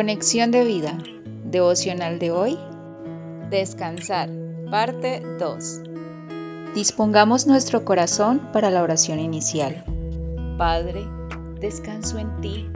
Conexión de vida. Devocional de hoy. Descansar. Parte 2. Dispongamos nuestro corazón para la oración inicial. Padre, descanso en ti.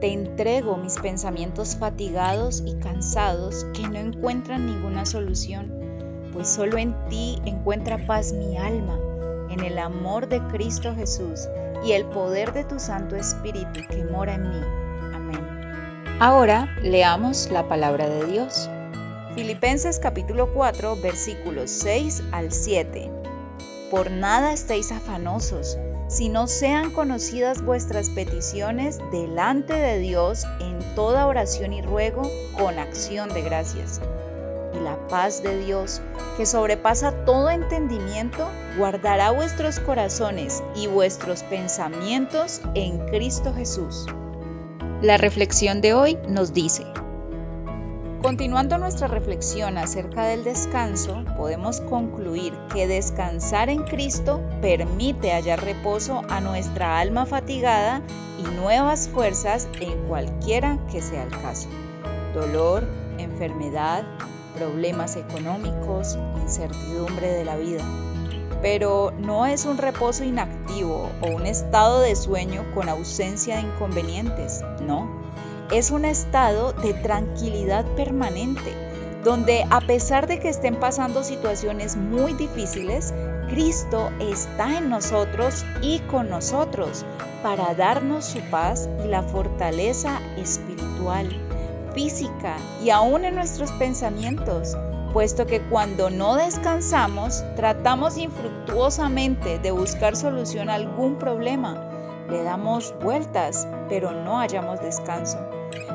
Te entrego mis pensamientos fatigados y cansados que no encuentran ninguna solución, pues solo en ti encuentra paz mi alma, en el amor de Cristo Jesús y el poder de tu Santo Espíritu que mora en mí. Ahora leamos la palabra de Dios. Filipenses capítulo 4 versículos 6 al 7. Por nada estéis afanosos, sino sean conocidas vuestras peticiones delante de Dios en toda oración y ruego con acción de gracias y la paz de Dios, que sobrepasa todo entendimiento, guardará vuestros corazones y vuestros pensamientos en Cristo Jesús. La reflexión de hoy nos dice, Continuando nuestra reflexión acerca del descanso, podemos concluir que descansar en Cristo permite hallar reposo a nuestra alma fatigada y nuevas fuerzas en cualquiera que sea el caso. Dolor, enfermedad, problemas económicos, incertidumbre de la vida. Pero no es un reposo inactivo o un estado de sueño con ausencia de inconvenientes, no. Es un estado de tranquilidad permanente, donde a pesar de que estén pasando situaciones muy difíciles, Cristo está en nosotros y con nosotros para darnos su paz y la fortaleza espiritual física y aún en nuestros pensamientos, puesto que cuando no descansamos tratamos infructuosamente de buscar solución a algún problema. Le damos vueltas, pero no hallamos descanso.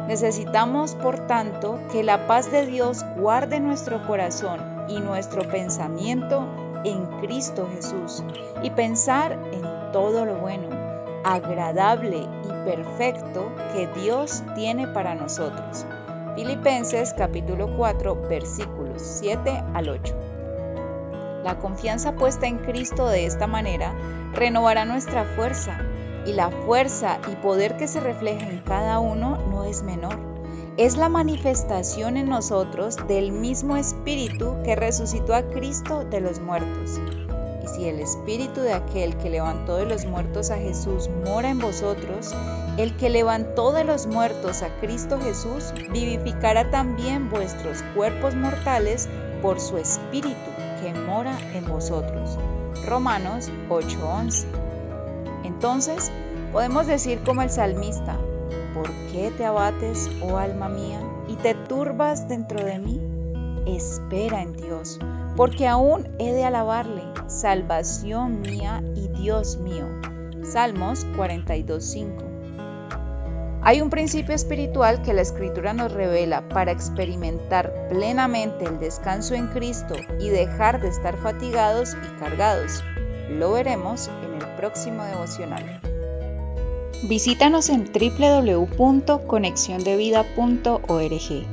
Necesitamos, por tanto, que la paz de Dios guarde nuestro corazón y nuestro pensamiento en Cristo Jesús y pensar en todo lo bueno, agradable y perfecto que Dios tiene para nosotros. Filipenses capítulo 4 versículos 7 al 8. La confianza puesta en Cristo de esta manera renovará nuestra fuerza y la fuerza y poder que se refleja en cada uno no es menor. Es la manifestación en nosotros del mismo Espíritu que resucitó a Cristo de los muertos. Y si el espíritu de aquel que levantó de los muertos a Jesús mora en vosotros, el que levantó de los muertos a Cristo Jesús vivificará también vuestros cuerpos mortales por su espíritu que mora en vosotros. Romanos 8:11. Entonces, podemos decir como el salmista, ¿por qué te abates, oh alma mía, y te turbas dentro de mí? Espera en Dios porque aún he de alabarle, salvación mía y Dios mío. Salmos 42.5. Hay un principio espiritual que la escritura nos revela para experimentar plenamente el descanso en Cristo y dejar de estar fatigados y cargados. Lo veremos en el próximo devocional. Visítanos en www.conexiondevida.org